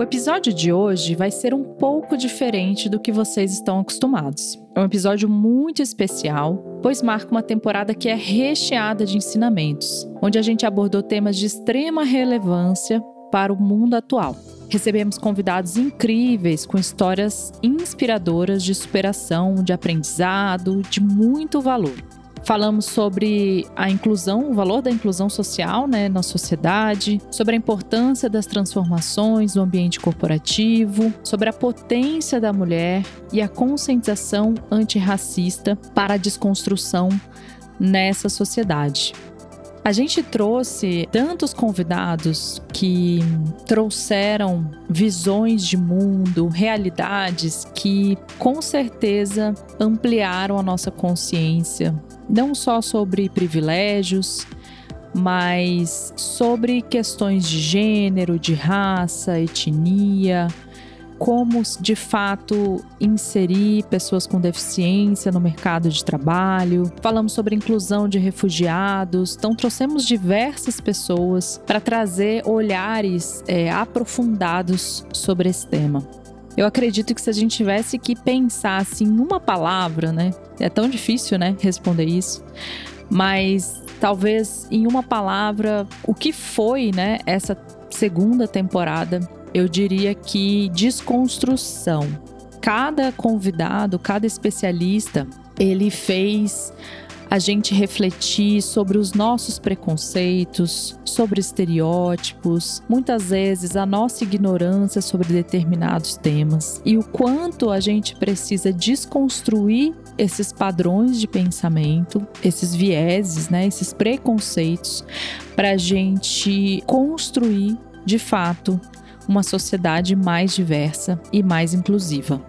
O episódio de hoje vai ser um pouco diferente do que vocês estão acostumados. É um episódio muito especial, pois marca uma temporada que é recheada de ensinamentos, onde a gente abordou temas de extrema relevância para o mundo atual. Recebemos convidados incríveis com histórias inspiradoras de superação, de aprendizado, de muito valor. Falamos sobre a inclusão, o valor da inclusão social né, na sociedade, sobre a importância das transformações no ambiente corporativo, sobre a potência da mulher e a conscientização antirracista para a desconstrução nessa sociedade. A gente trouxe tantos convidados que trouxeram visões de mundo, realidades que com certeza ampliaram a nossa consciência, não só sobre privilégios, mas sobre questões de gênero, de raça, etnia, como de fato inserir pessoas com deficiência no mercado de trabalho. Falamos sobre inclusão de refugiados. Então, trouxemos diversas pessoas para trazer olhares é, aprofundados sobre esse tema. Eu acredito que se a gente tivesse que pensar assim uma palavra, né? É tão difícil, né, responder isso. Mas talvez em uma palavra, o que foi, né, essa segunda temporada eu diria que desconstrução. Cada convidado, cada especialista, ele fez a gente refletir sobre os nossos preconceitos, sobre estereótipos, muitas vezes a nossa ignorância sobre determinados temas e o quanto a gente precisa desconstruir esses padrões de pensamento, esses vieses, né, esses preconceitos, para a gente construir de fato uma sociedade mais diversa e mais inclusiva.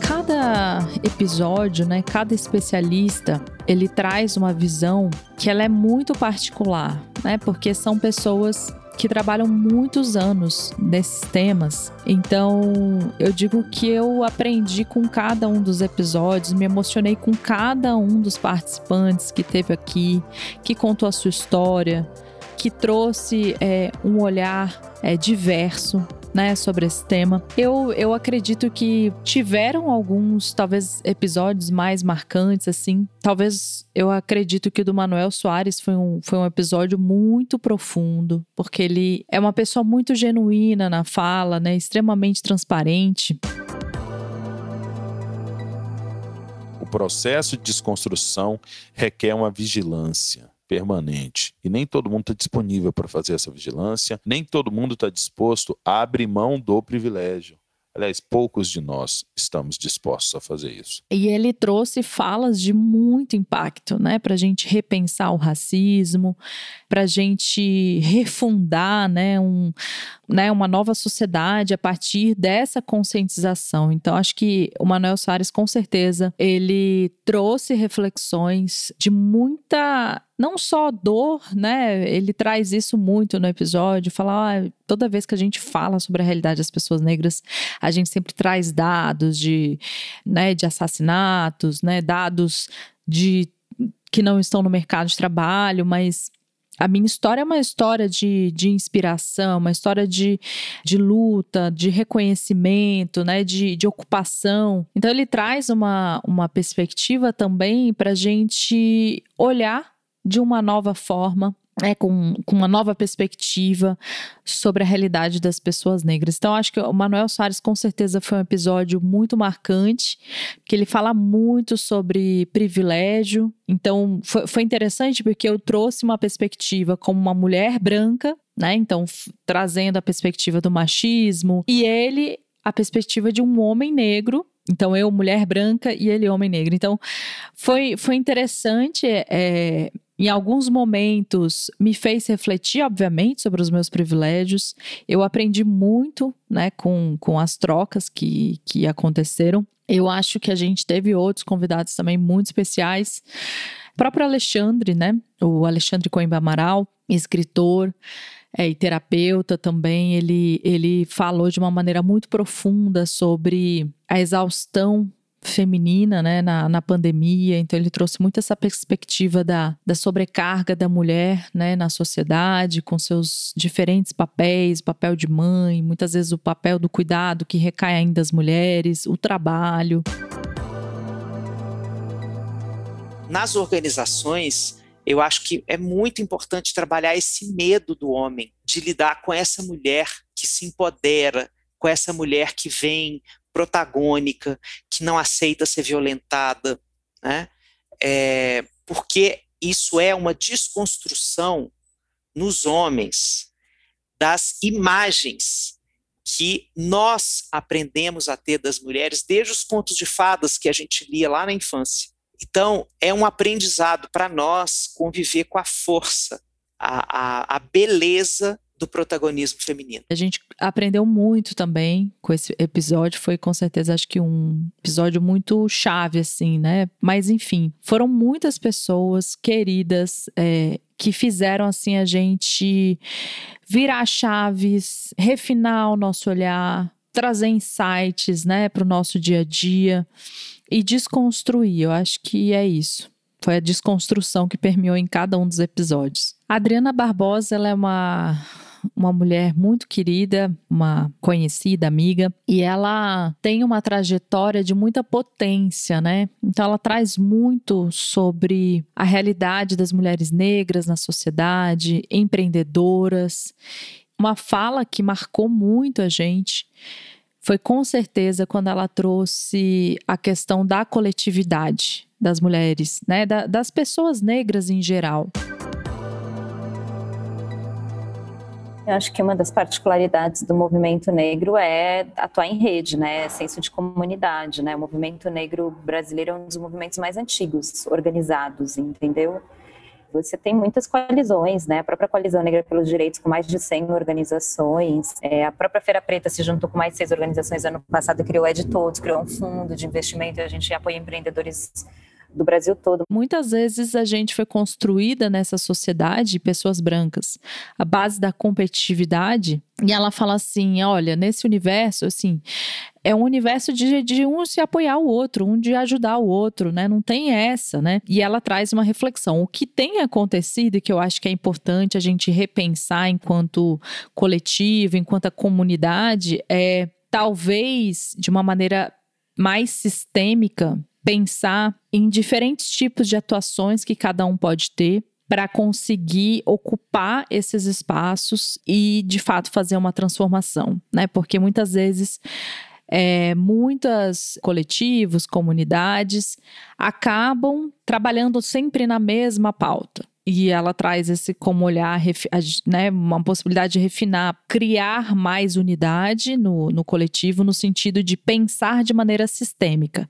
Cada episódio, né, cada especialista, ele traz uma visão que ela é muito particular, né? Porque são pessoas que trabalham muitos anos nesses temas. Então, eu digo que eu aprendi com cada um dos episódios, me emocionei com cada um dos participantes que teve aqui, que contou a sua história, que trouxe é, um olhar é, diverso né, sobre esse tema. Eu, eu acredito que tiveram alguns, talvez, episódios mais marcantes, assim. Talvez eu acredito que o do Manuel Soares foi um, foi um episódio muito profundo, porque ele é uma pessoa muito genuína na fala, né, extremamente transparente. O processo de desconstrução requer uma vigilância permanente. E nem todo mundo está disponível para fazer essa vigilância, nem todo mundo está disposto a abrir mão do privilégio. Aliás, poucos de nós estamos dispostos a fazer isso. E ele trouxe falas de muito impacto, né? Para a gente repensar o racismo, para a gente refundar, né? Um, né? Uma nova sociedade a partir dessa conscientização. Então, acho que o Manuel Soares, com certeza, ele trouxe reflexões de muita não só dor, né? Ele traz isso muito no episódio, fala, ah, toda vez que a gente fala sobre a realidade das pessoas negras, a gente sempre traz dados de, né, de assassinatos, né, dados de que não estão no mercado de trabalho, mas a minha história é uma história de, de inspiração, uma história de, de luta, de reconhecimento, né, de, de ocupação. Então, ele traz uma, uma perspectiva também para a gente olhar de uma nova forma, é, com, com uma nova perspectiva sobre a realidade das pessoas negras. Então, acho que o Manuel Soares com certeza foi um episódio muito marcante, que ele fala muito sobre privilégio. Então, foi, foi interessante porque eu trouxe uma perspectiva como uma mulher branca, né? Então, trazendo a perspectiva do machismo, e ele a perspectiva de um homem negro então, eu, mulher branca, e ele, homem negro. Então, foi, foi interessante. É, em alguns momentos, me fez refletir, obviamente, sobre os meus privilégios. Eu aprendi muito né, com, com as trocas que, que aconteceram. Eu acho que a gente teve outros convidados também muito especiais. O próprio Alexandre, né? O Alexandre Coimbra Amaral, escritor é, e terapeuta também, ele, ele falou de uma maneira muito profunda sobre a exaustão feminina né, na, na pandemia, então ele trouxe muito essa perspectiva da, da sobrecarga da mulher né, na sociedade, com seus diferentes papéis, papel de mãe, muitas vezes o papel do cuidado que recai ainda das mulheres, o trabalho. Nas organizações, eu acho que é muito importante trabalhar esse medo do homem de lidar com essa mulher que se empodera, com essa mulher que vem protagônica, que não aceita ser violentada, né? É, porque isso é uma desconstrução nos homens das imagens que nós aprendemos a ter das mulheres desde os contos de fadas que a gente lia lá na infância. Então, é um aprendizado para nós conviver com a força, a, a, a beleza do protagonismo feminino. A gente aprendeu muito também com esse episódio, foi com certeza acho que um episódio muito chave assim, né? Mas enfim, foram muitas pessoas queridas é, que fizeram assim a gente virar chaves, refinar o nosso olhar, trazer insights, né, para o nosso dia a dia e desconstruir. Eu acho que é isso. Foi a desconstrução que permeou em cada um dos episódios. A Adriana Barbosa, ela é uma uma mulher muito querida, uma conhecida amiga, e ela tem uma trajetória de muita potência, né? Então ela traz muito sobre a realidade das mulheres negras na sociedade, empreendedoras. Uma fala que marcou muito a gente foi com certeza quando ela trouxe a questão da coletividade das mulheres, né, da, das pessoas negras em geral. Eu acho que uma das particularidades do movimento negro é atuar em rede, né? Senso de comunidade, né? O movimento negro brasileiro é um dos movimentos mais antigos, organizados, entendeu? Você tem muitas coalizões, né? A própria Coalizão Negra pelos Direitos, com mais de 100 organizações. É, a própria Feira Preta se juntou com mais seis organizações ano passado criou Ed Todos, criou um fundo de investimento. A gente apoia empreendedores do Brasil todo. Muitas vezes a gente foi construída nessa sociedade, pessoas brancas, a base da competitividade, e ela fala assim: olha, nesse universo, assim, é um universo de, de um se apoiar o outro, um de ajudar o outro, né? Não tem essa, né? E ela traz uma reflexão. O que tem acontecido e que eu acho que é importante a gente repensar enquanto coletivo, enquanto comunidade, é talvez de uma maneira mais sistêmica pensar em diferentes tipos de atuações que cada um pode ter para conseguir ocupar esses espaços e, de fato, fazer uma transformação, né? Porque muitas vezes é, muitos coletivos, comunidades acabam trabalhando sempre na mesma pauta e ela traz esse como olhar, né, uma possibilidade de refinar, criar mais unidade no, no coletivo, no sentido de pensar de maneira sistêmica.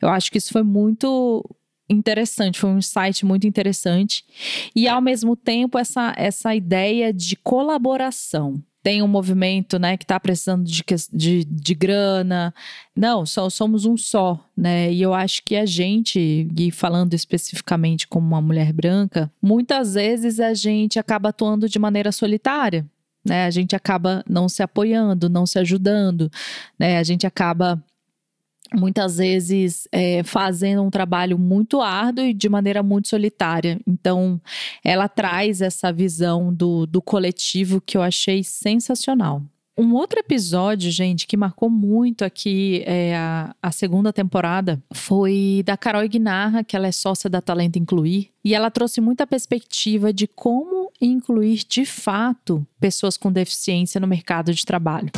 Eu acho que isso foi muito interessante, foi um insight muito interessante. E ao mesmo tempo, essa, essa ideia de colaboração tem um movimento né, que está precisando de, de, de grana. Não, só somos um só, né? E eu acho que a gente, e falando especificamente como uma mulher branca, muitas vezes a gente acaba atuando de maneira solitária. Né? A gente acaba não se apoiando, não se ajudando, né? A gente acaba muitas vezes é, fazendo um trabalho muito árduo e de maneira muito solitária. Então, ela traz essa visão do, do coletivo que eu achei sensacional. Um outro episódio, gente, que marcou muito aqui é, a, a, segunda temporada foi da Carol Ignarra, que ela é sócia da Talento Incluir, e ela trouxe muita perspectiva de como incluir de fato pessoas com deficiência no mercado de trabalho.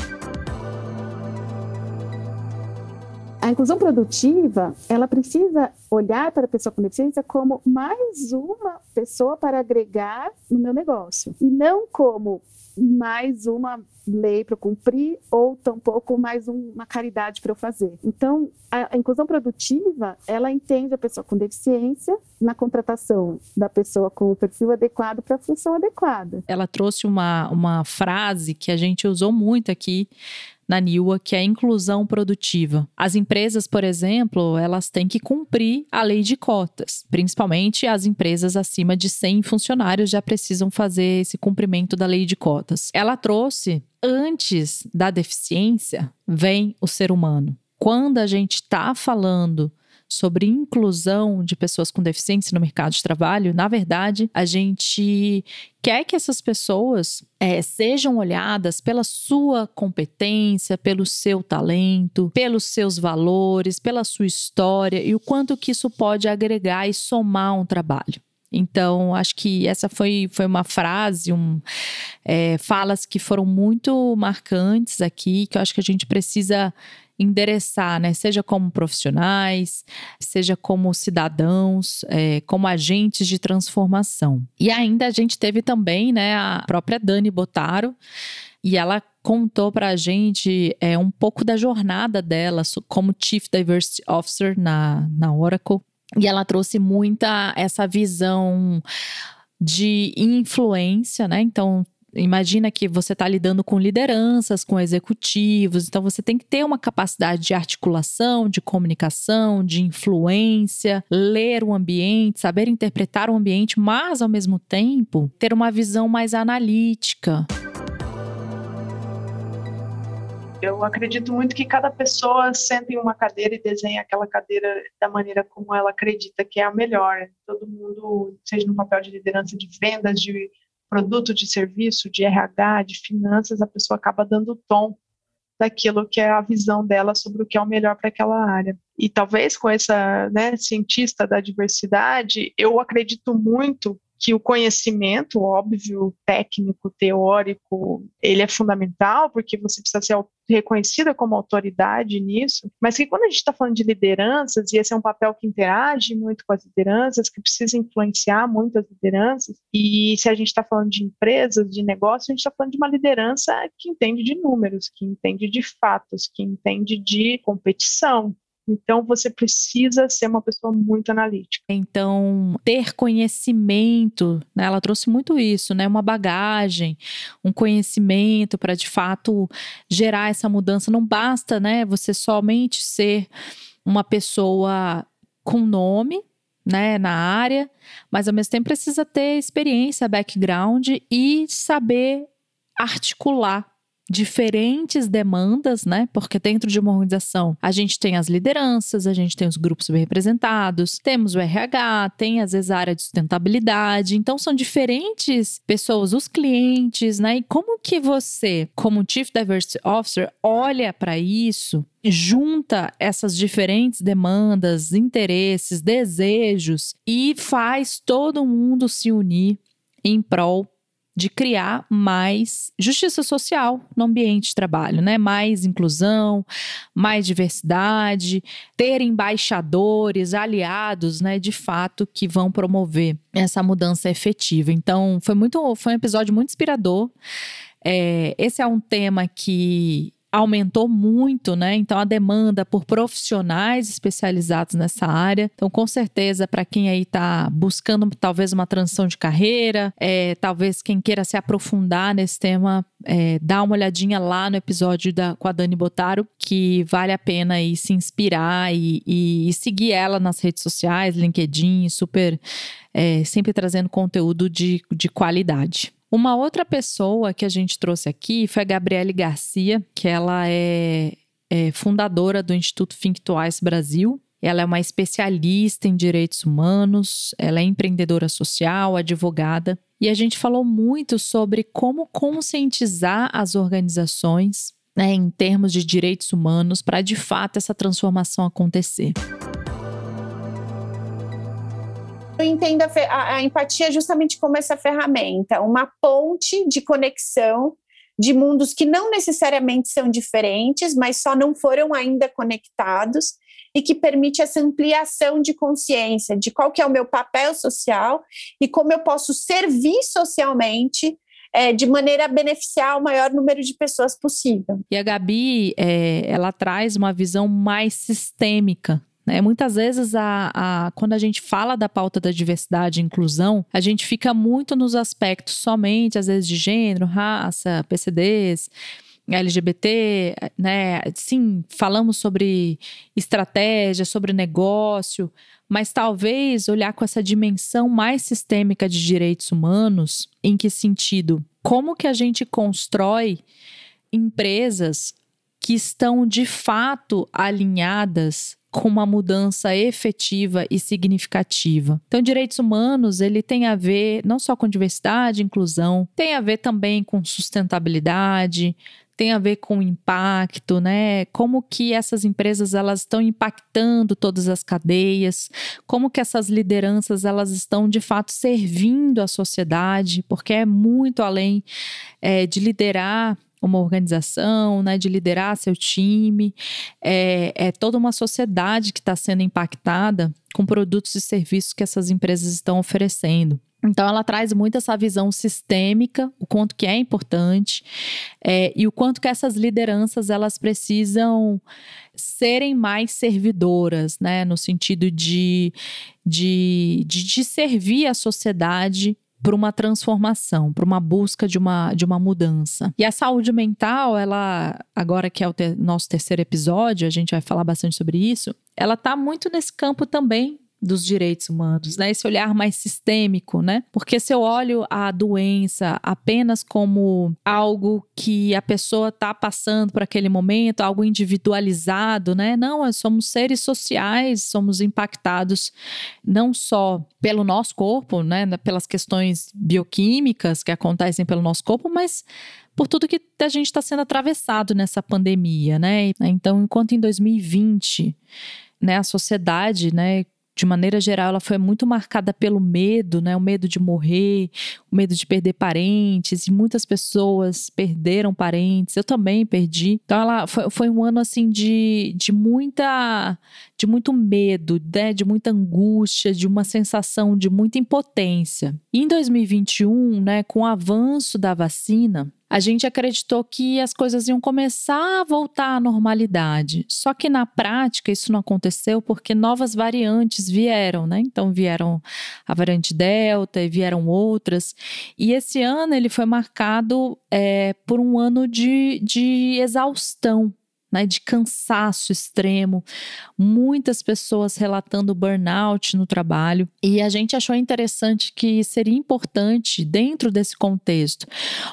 A inclusão produtiva, ela precisa olhar para a pessoa com deficiência como mais uma pessoa para agregar no meu negócio e não como mais uma lei para cumprir ou tampouco mais um, uma caridade para eu fazer. Então, a, a, inclusão produtiva, ela entende a pessoa com deficiência na contratação da pessoa com o perfil adequado para a função adequada. Ela trouxe uma, uma frase que a gente usou muito aqui na NIUA, que é a inclusão produtiva. As empresas, por exemplo, elas têm que cumprir a lei de cotas, principalmente as empresas acima de 100 funcionários já precisam fazer esse cumprimento da lei de cotas. Ela trouxe antes da deficiência vem o ser humano. quando a gente está falando sobre inclusão de pessoas com deficiência no mercado de trabalho, na verdade, a gente quer que essas pessoas é, sejam olhadas pela sua competência, pelo seu talento, pelos seus valores, pela sua história e o quanto que isso pode agregar e somar um trabalho. Então, acho que essa foi, foi uma frase, um, é, falas que foram muito marcantes aqui, que eu acho que a gente precisa endereçar, né? Seja como profissionais, seja como cidadãos, é, como agentes de transformação. E ainda a gente teve também, né, a própria Dani Botaro, e ela contou para a gente é, um pouco da jornada dela como Chief Diversity Officer na, na Oracle. E ela trouxe muita essa visão de influência, né? Então, imagina que você está lidando com lideranças, com executivos, então você tem que ter uma capacidade de articulação, de comunicação, de influência, ler o ambiente, saber interpretar o ambiente, mas ao mesmo tempo ter uma visão mais analítica. Eu acredito muito que cada pessoa senta em uma cadeira e desenha aquela cadeira da maneira como ela acredita que é a melhor. Todo mundo, seja no papel de liderança de vendas, de produto, de serviço, de RH, de finanças, a pessoa acaba dando o tom daquilo que é a visão dela sobre o que é o melhor para aquela área. E talvez com essa né, cientista da diversidade, eu acredito muito que o conhecimento, óbvio, técnico, teórico, ele é fundamental, porque você precisa ser reconhecida como autoridade nisso, mas que quando a gente está falando de lideranças, e esse é um papel que interage muito com as lideranças, que precisa influenciar muito as lideranças, e se a gente está falando de empresas, de negócio, a gente está falando de uma liderança que entende de números, que entende de fatos, que entende de competição, então, você precisa ser uma pessoa muito analítica. Então, ter conhecimento, né, ela trouxe muito isso, né? Uma bagagem, um conhecimento para de fato gerar essa mudança. Não basta, né, você somente ser uma pessoa com nome, né, na área, mas ao mesmo tempo precisa ter experiência, background e saber articular diferentes demandas, né? Porque dentro de uma organização a gente tem as lideranças, a gente tem os grupos bem representados, temos o RH, tem às vezes a área de sustentabilidade. Então são diferentes pessoas, os clientes, né? E como que você, como Chief Diversity Officer, olha para isso junta essas diferentes demandas, interesses, desejos e faz todo mundo se unir em prol de criar mais justiça social no ambiente de trabalho, né? Mais inclusão, mais diversidade, ter embaixadores, aliados, né, de fato que vão promover essa mudança efetiva. Então, foi muito, foi um episódio muito inspirador. É, esse é um tema que aumentou muito, né? Então a demanda por profissionais especializados nessa área. Então, com certeza, para quem aí está buscando talvez uma transição de carreira, é, talvez quem queira se aprofundar nesse tema, é, dá uma olhadinha lá no episódio da, com a Dani Botaro, que vale a pena aí se inspirar e, e, e seguir ela nas redes sociais, LinkedIn, super é, sempre trazendo conteúdo de, de qualidade. Uma outra pessoa que a gente trouxe aqui foi a Gabriele Garcia, que ela é, é fundadora do Instituto Think Twice Brasil. Ela é uma especialista em direitos humanos, ela é empreendedora social, advogada. E a gente falou muito sobre como conscientizar as organizações né, em termos de direitos humanos para de fato essa transformação acontecer. Eu entendo a, a, a empatia justamente como essa ferramenta, uma ponte de conexão de mundos que não necessariamente são diferentes, mas só não foram ainda conectados e que permite essa ampliação de consciência de qual que é o meu papel social e como eu posso servir socialmente é, de maneira a beneficiar o maior número de pessoas possível. E a Gabi, é, ela traz uma visão mais sistêmica né? Muitas vezes, a, a, quando a gente fala da pauta da diversidade e inclusão, a gente fica muito nos aspectos somente, às vezes, de gênero, raça, PCDs. LGBT, né? Sim, falamos sobre estratégia, sobre negócio, mas talvez olhar com essa dimensão mais sistêmica de direitos humanos, em que sentido? Como que a gente constrói empresas que estão de fato alinhadas com uma mudança efetiva e significativa. Então, direitos humanos, ele tem a ver não só com diversidade, inclusão, tem a ver também com sustentabilidade, tem a ver com impacto, né? Como que essas empresas elas estão impactando todas as cadeias, como que essas lideranças elas estão de fato servindo a sociedade, porque é muito além é, de liderar uma organização, né, de liderar seu time. É, é toda uma sociedade que está sendo impactada com produtos e serviços que essas empresas estão oferecendo. Então, ela traz muito essa visão sistêmica, o quanto que é importante é, e o quanto que essas lideranças elas precisam serem mais servidoras, né, no sentido de, de, de, de servir a sociedade para uma transformação, para uma busca de uma, de uma mudança. E a saúde mental, ela, agora que é o te nosso terceiro episódio, a gente vai falar bastante sobre isso, ela está muito nesse campo também dos direitos humanos, né? Esse olhar mais sistêmico, né? Porque se eu olho a doença apenas como algo que a pessoa está passando por aquele momento, algo individualizado, né? Não, nós somos seres sociais, somos impactados não só pelo nosso corpo, né? Pelas questões bioquímicas que acontecem pelo nosso corpo, mas por tudo que a gente está sendo atravessado nessa pandemia, né? Então, enquanto em 2020 né, a sociedade, né, de maneira geral, ela foi muito marcada pelo medo, né? O medo de morrer, o medo de perder parentes, e muitas pessoas perderam parentes. Eu também perdi. Então, ela foi, foi um ano assim de, de muita de muito medo, né? de muita angústia, de uma sensação de muita impotência. E em 2021, né, com o avanço da vacina, a gente acreditou que as coisas iam começar a voltar à normalidade. Só que na prática isso não aconteceu porque novas variantes vieram, né? Então vieram a variante Delta e vieram outras. E esse ano ele foi marcado é, por um ano de, de exaustão né, de cansaço extremo, muitas pessoas relatando burnout no trabalho. E a gente achou interessante que seria importante, dentro desse contexto,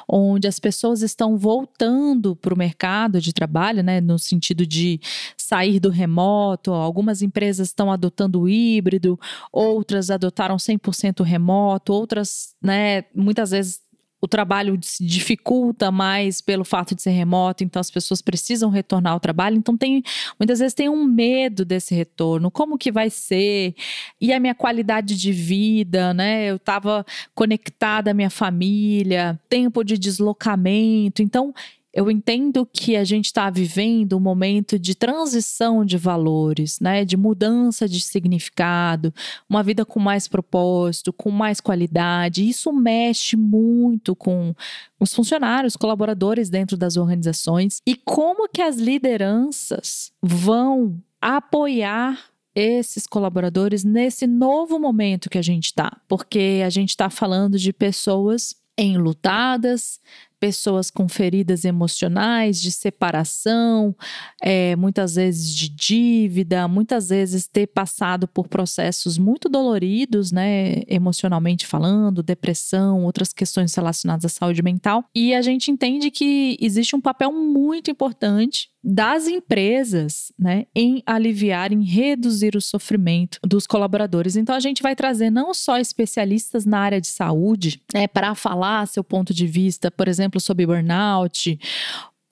onde as pessoas estão voltando para o mercado de trabalho, né, no sentido de sair do remoto, algumas empresas estão adotando o híbrido, outras adotaram 100% remoto, outras, né, muitas vezes o trabalho se dificulta mais pelo fato de ser remoto, então as pessoas precisam retornar ao trabalho, então tem muitas vezes tem um medo desse retorno, como que vai ser? E a minha qualidade de vida, né? Eu estava conectada à minha família, tempo de deslocamento, então eu entendo que a gente está vivendo um momento de transição de valores, né? De mudança de significado, uma vida com mais propósito, com mais qualidade. Isso mexe muito com os funcionários, colaboradores dentro das organizações e como que as lideranças vão apoiar esses colaboradores nesse novo momento que a gente está, porque a gente está falando de pessoas enlutadas, pessoas com feridas emocionais, de separação, é, muitas vezes de dívida, muitas vezes ter passado por processos muito doloridos, né, emocionalmente falando, depressão, outras questões relacionadas à saúde mental. E a gente entende que existe um papel muito importante das empresas, né, em aliviar, em reduzir o sofrimento dos colaboradores. Então a gente vai trazer não só especialistas na área de saúde, né, para falar seu ponto de vista, por exemplo, exemplo, sobre burnout,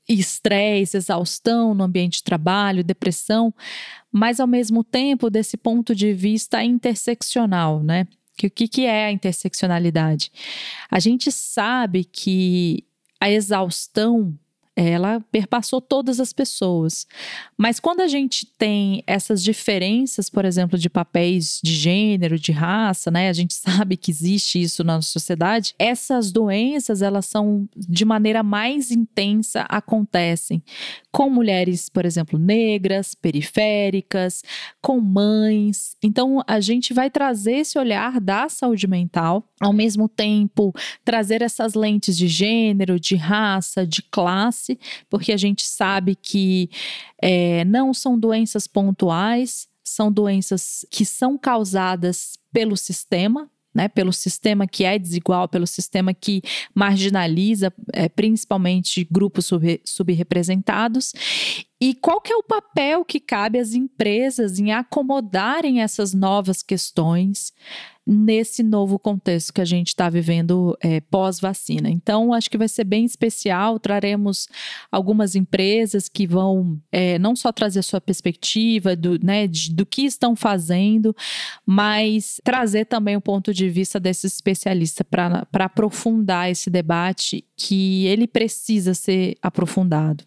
estresse, exaustão no ambiente de trabalho, depressão, mas ao mesmo tempo desse ponto de vista interseccional, né? Que, o que, que é a interseccionalidade? A gente sabe que a exaustão ela perpassou todas as pessoas. Mas quando a gente tem essas diferenças, por exemplo, de papéis de gênero, de raça, né? A gente sabe que existe isso na sociedade. Essas doenças, elas são de maneira mais intensa acontecem com mulheres, por exemplo, negras, periféricas, com mães. Então, a gente vai trazer esse olhar da saúde mental, ao mesmo tempo trazer essas lentes de gênero, de raça, de classe, porque a gente sabe que é, não são doenças pontuais, são doenças que são causadas pelo sistema, né, pelo sistema que é desigual, pelo sistema que marginaliza é, principalmente grupos sub, subrepresentados. E qual que é o papel que cabe às empresas em acomodarem essas novas questões nesse novo contexto que a gente está vivendo é, pós-vacina. Então, acho que vai ser bem especial. Traremos algumas empresas que vão é, não só trazer a sua perspectiva do, né, de, do que estão fazendo, mas trazer também o ponto de vista desse especialista para aprofundar esse debate que ele precisa ser aprofundado.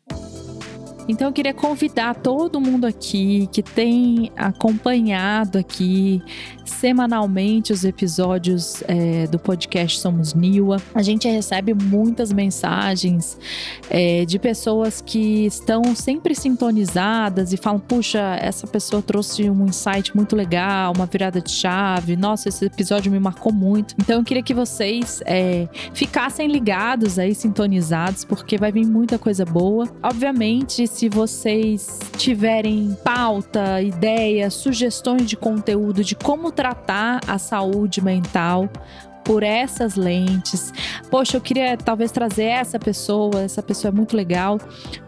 Então eu queria convidar todo mundo aqui que tem acompanhado aqui semanalmente os episódios é, do podcast Somos Niwa. A gente recebe muitas mensagens é, de pessoas que estão sempre sintonizadas e falam: puxa, essa pessoa trouxe um insight muito legal, uma virada de chave. Nossa, esse episódio me marcou muito. Então eu queria que vocês é, ficassem ligados aí, sintonizados, porque vai vir muita coisa boa. Obviamente, se vocês tiverem pauta, ideia, sugestões de conteúdo de como tratar a saúde mental, por essas lentes. Poxa, eu queria talvez trazer essa pessoa, essa pessoa é muito legal.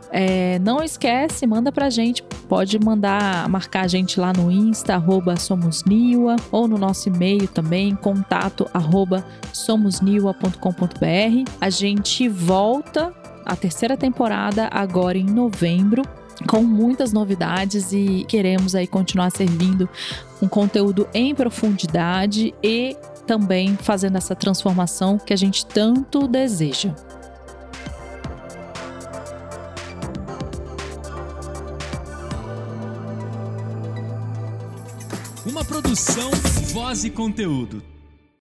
É, não esquece, manda pra gente. Pode mandar, marcar a gente lá no Insta, arroba somosniwa, ou no nosso e-mail também, contato arroba somosniwa.com.br. A gente volta a terceira temporada agora em novembro com muitas novidades e queremos aí continuar servindo um conteúdo em profundidade e também fazendo essa transformação que a gente tanto deseja. Uma produção, voz e conteúdo.